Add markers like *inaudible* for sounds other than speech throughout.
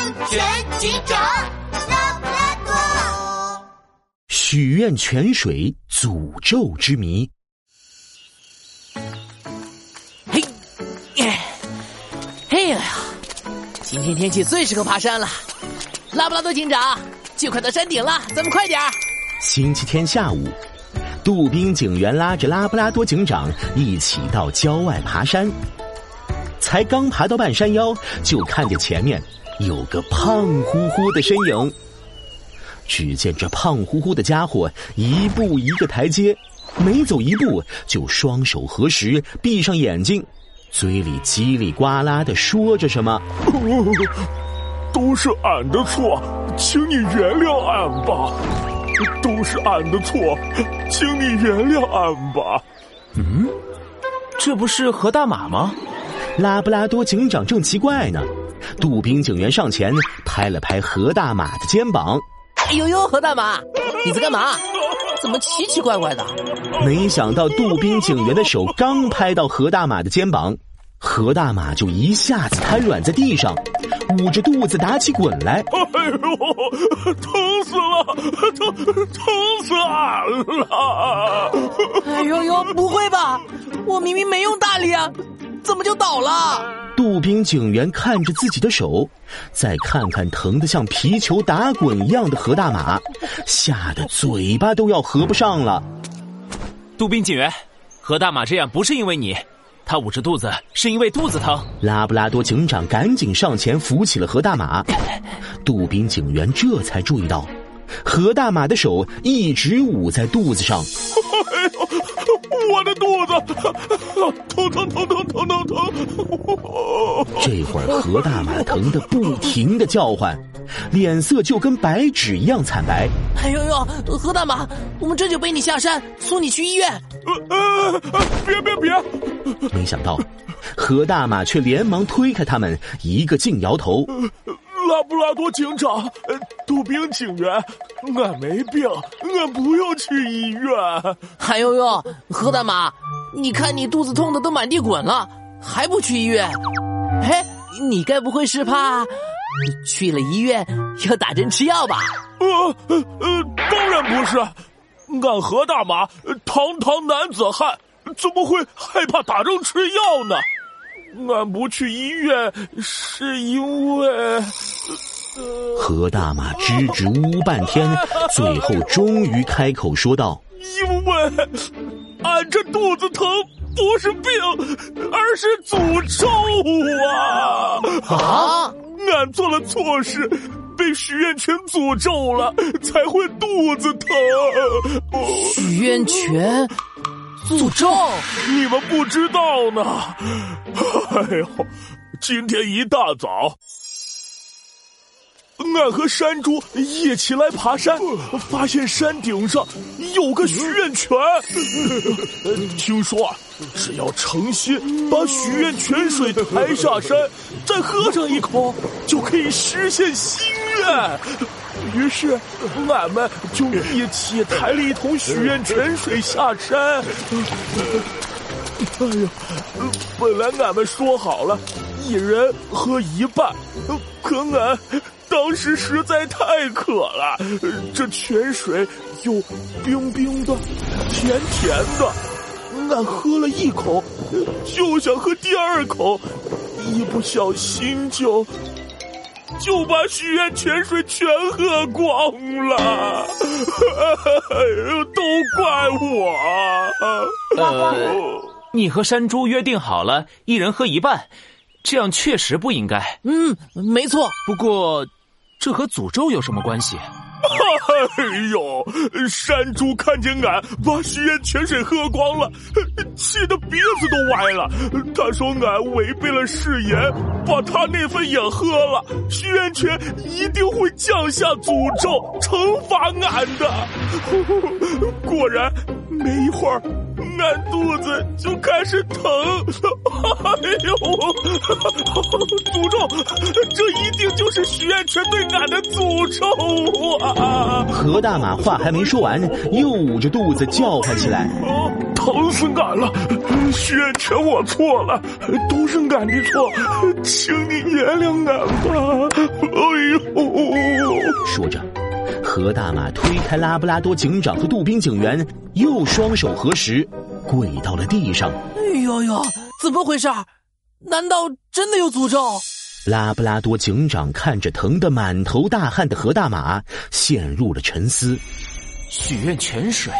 安全警长拉布拉多。许愿泉水诅咒之谜。嘿，耶，嘿呀，今天天气最适合爬山了。拉布拉多警长，就快到山顶了，咱们快点儿。星期天下午，杜宾警员拉着拉布拉多警长一起到郊外爬山。才刚爬到半山腰，就看见前面有个胖乎乎的身影。只见这胖乎乎的家伙一步一个台阶，每走一步就双手合十，闭上眼睛，嘴里叽里呱啦的说着什么。*laughs* 都是俺的错，请你原谅俺吧。都是俺的错，请你原谅俺吧。嗯，这不是何大马吗？拉布拉多警长正奇怪呢，杜宾警员上前拍了拍何大马的肩膀。哎呦呦，何大马，你在干嘛？怎么奇奇怪怪的？没想到杜宾警员的手刚拍到何大马的肩膀，何大马就一下子瘫软在地上。捂着肚子打起滚来，哎呦，疼死了，疼疼死俺了！哎呦呦，不会吧？我明明没用大力啊，怎么就倒了？杜宾警员看着自己的手，再看看疼得像皮球打滚一样的何大马，吓得嘴巴都要合不上了。杜宾警员，何大马这样不是因为你。他捂着肚子是因为肚子疼。拉布拉多警长赶紧上前扶起了何大马，杜宾警员这才注意到，何大马的手一直捂在肚子上。*laughs* 哎呦，我的肚子这会儿何大马疼得不停的叫唤，脸色就跟白纸一样惨白。哎呦呦，何大马，我们这就背你下山，送你去医院。呃呃，别别别！没想到，何大马却连忙推开他们，一个劲摇头。拉布拉多警长，杜宾警员，俺没病，俺不用去医院。哎呦呦，何大马，你看你肚子痛的都满地滚了，还不去医院？嘿，你该不会是怕去了医院要打针吃药吧？呃呃，当然不是，俺何大马堂堂男子汉。怎么会害怕打针吃药呢？俺不去医院是因为……何大马支支吾吾半天，最后终于开口说道：“因为俺这肚子疼不是病，而是诅咒啊！啊！俺做了错事，被许愿泉诅咒了，才会肚子疼。许愿泉。”诅咒？你们不知道呢。哎呦，今天一大早，俺和山猪一起来爬山，发现山顶上有个许愿泉。*laughs* 听说只要诚心把许愿泉水抬下山，*laughs* 再喝上一口，就可以实现心愿。于是，俺们就一起抬了一桶许愿泉水下山。哎呀，本来俺们说好了，一人喝一半，可俺当时实在太渴了，这泉水又冰冰的、甜甜的，俺喝了一口，就想喝第二口，一不小心就。就把许愿泉水全喝光了，*laughs* 都怪我。呃，你和山猪约定好了，一人喝一半，这样确实不应该。嗯，没错。不过，这和诅咒有什么关系？哎呦！山猪看见俺把许愿泉水喝光了，气得鼻子都歪了。他说俺违背了誓言，把他那份也喝了，许愿泉一定会降下诅咒，惩罚俺的。果然，没一会儿。俺肚子就开始疼，哎呦！*laughs* 诅咒，这一定就是许愿泉对俺的诅咒啊！何大马话还没说完，又捂着肚子叫唤起来：“疼死俺了！许愿泉，我错了，都是俺的错，请你原谅俺吧！哎呦说着，何大马推开拉布拉多警长和杜宾警员，又双手合十，跪到了地上。哎呦呦，怎么回事？难道真的有诅咒？拉布拉多警长看着疼得满头大汗的何大马，陷入了沉思。许愿泉水，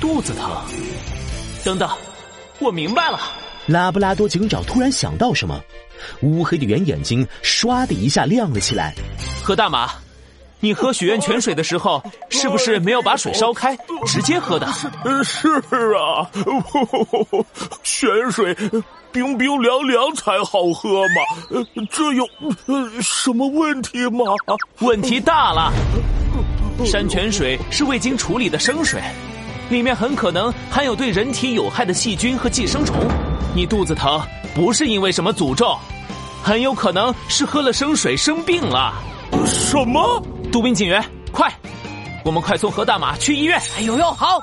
肚子疼。等等，我明白了。拉布拉多警长突然想到什么，乌黑的圆眼睛唰的一下亮了起来。何大马，你喝许愿泉水的时候，是不是没有把水烧开，直接喝的？是啊，泉水。冰冰凉凉才好喝嘛，这有什么问题吗？问题大了！山泉水是未经处理的生水，里面很可能含有对人体有害的细菌和寄生虫。你肚子疼不是因为什么诅咒，很有可能是喝了生水生病了。什么？杜宾警员，快，我们快送何大马去医院！哎呦呦，好！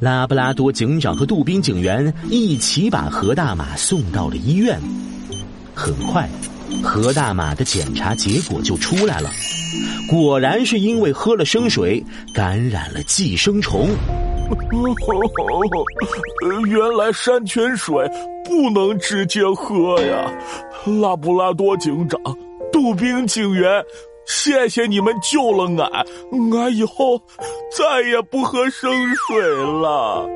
拉布拉多警长和杜宾警员一起把何大马送到了医院。很快，何大马的检查结果就出来了，果然是因为喝了生水，感染了寄生虫。哦 *laughs* 原来山泉水不能直接喝呀！拉布拉多警长、杜宾警员。谢谢你们救了俺，俺以后再也不喝生水了。